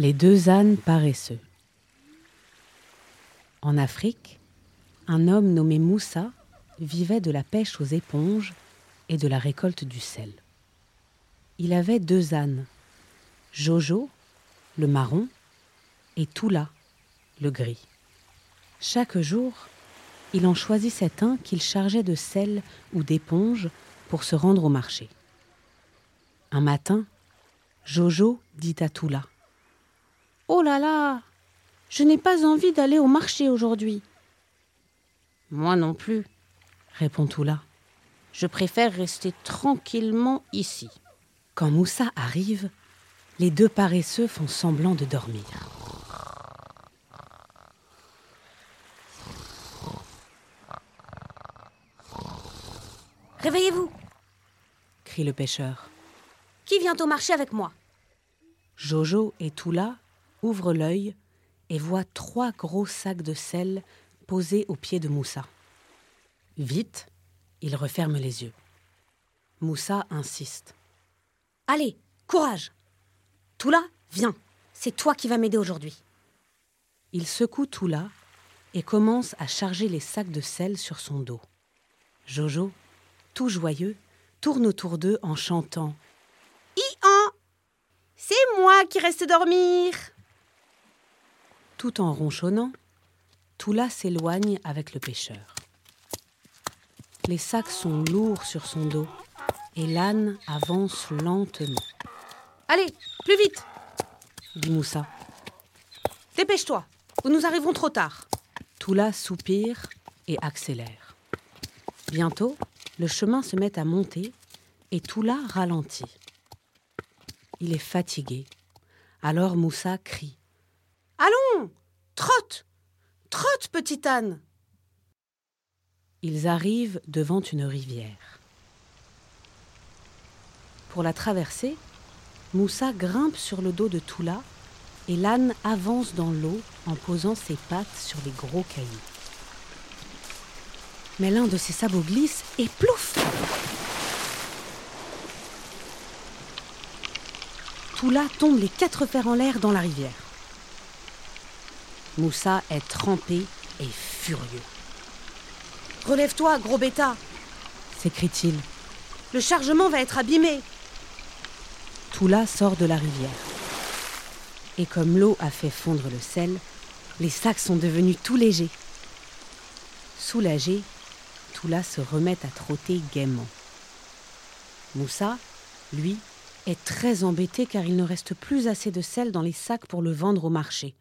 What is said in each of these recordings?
Les deux ânes paresseux. En Afrique, un homme nommé Moussa vivait de la pêche aux éponges et de la récolte du sel. Il avait deux ânes, Jojo, le marron, et Toula, le gris. Chaque jour, il en choisissait un qu'il chargeait de sel ou d'éponge pour se rendre au marché. Un matin, Jojo dit à Toula Oh là là Je n'ai pas envie d'aller au marché aujourd'hui. Moi non plus, répond Toula. Je préfère rester tranquillement ici. Quand Moussa arrive, les deux paresseux font semblant de dormir. Réveillez-vous crie le pêcheur. Qui vient au marché avec moi? Jojo et Toula ouvre l'œil et voit trois gros sacs de sel posés au pied de Moussa. Vite, il referme les yeux. Moussa insiste. Allez, courage Toula, viens, c'est toi qui vas m'aider aujourd'hui. Il secoue Toula et commence à charger les sacs de sel sur son dos. Jojo, tout joyeux, tourne autour d'eux en chantant I-an C'est moi qui reste dormir tout en ronchonnant, Toula s'éloigne avec le pêcheur. Les sacs sont lourds sur son dos et l'âne avance lentement. Allez, plus vite dit Moussa. Dépêche-toi, ou nous arrivons trop tard. Toula soupire et accélère. Bientôt, le chemin se met à monter et Toula ralentit. Il est fatigué. Alors Moussa crie. Allons Trotte Trotte, petite âne Ils arrivent devant une rivière. Pour la traverser, Moussa grimpe sur le dos de Toula et l'âne avance dans l'eau en posant ses pattes sur les gros cailloux. Mais l'un de ses sabots glisse et plouf Toula tombe les quatre fers en l'air dans la rivière. Moussa est trempé et furieux. Relève-toi, gros bêta s'écrie-t-il. Le chargement va être abîmé. Toula sort de la rivière. Et comme l'eau a fait fondre le sel, les sacs sont devenus tout légers. Soulagé, Toula se remet à trotter gaiement. Moussa, lui, est très embêté car il ne reste plus assez de sel dans les sacs pour le vendre au marché.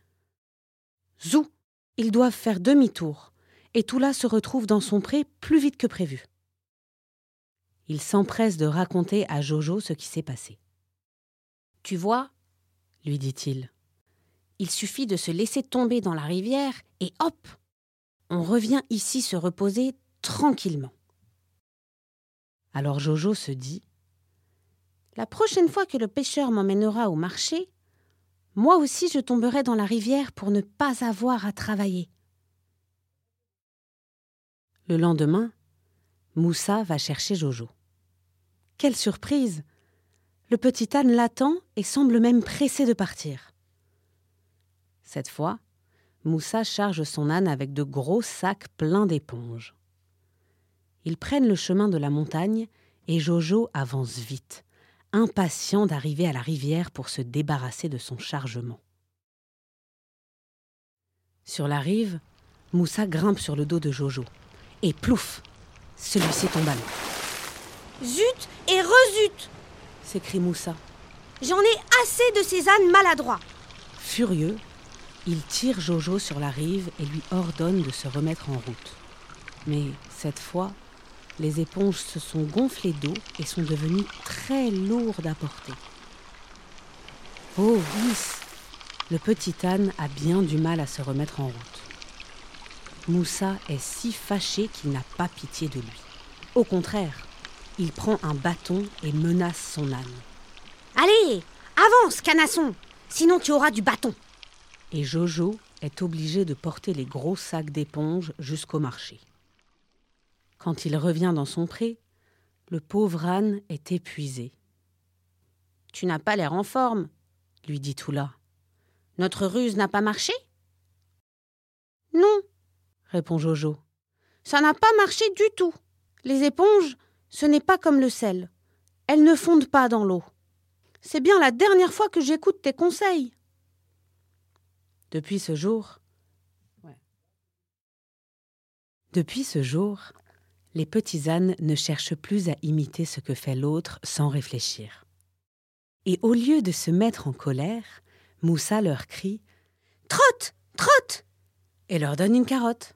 Zou Ils doivent faire demi-tour, et Toula se retrouve dans son pré plus vite que prévu. Il s'empresse de raconter à Jojo ce qui s'est passé. Tu vois, lui dit-il, il suffit de se laisser tomber dans la rivière et hop On revient ici se reposer tranquillement. Alors Jojo se dit La prochaine fois que le pêcheur m'emmènera au marché, moi aussi je tomberai dans la rivière pour ne pas avoir à travailler. Le lendemain, Moussa va chercher Jojo. Quelle surprise Le petit âne l'attend et semble même pressé de partir. Cette fois, Moussa charge son âne avec de gros sacs pleins d'éponges. Ils prennent le chemin de la montagne et Jojo avance vite, impatient d'arriver à la rivière pour se débarrasser de son chargement. Sur la rive, Moussa grimpe sur le dos de Jojo. Et plouf Celui-ci tombe à l'eau. Zut et rezut s'écrie Moussa. J'en ai assez de ces ânes maladroits. Furieux, il tire Jojo sur la rive et lui ordonne de se remettre en route. Mais cette fois, les éponges se sont gonflées d'eau et sont devenues très lourdes à porter. Oh, Is Le petit âne a bien du mal à se remettre en route. Moussa est si fâché qu'il n'a pas pitié de lui. Au contraire, il prend un bâton et menace son âne. Allez, avance, canasson, sinon tu auras du bâton. Et Jojo est obligé de porter les gros sacs d'éponges jusqu'au marché. Quand il revient dans son pré, le pauvre âne est épuisé. Tu n'as pas l'air en forme, lui dit Toula. Notre ruse n'a pas marché? Non, répond Jojo. Ça n'a pas marché du tout. Les éponges, ce n'est pas comme le sel. Elles ne fondent pas dans l'eau. C'est bien la dernière fois que j'écoute tes conseils. Depuis ce jour. Depuis ce jour, les petits ânes ne cherchent plus à imiter ce que fait l'autre sans réfléchir. Et au lieu de se mettre en colère, Moussa leur crie Trotte Trotte et leur donne une carotte.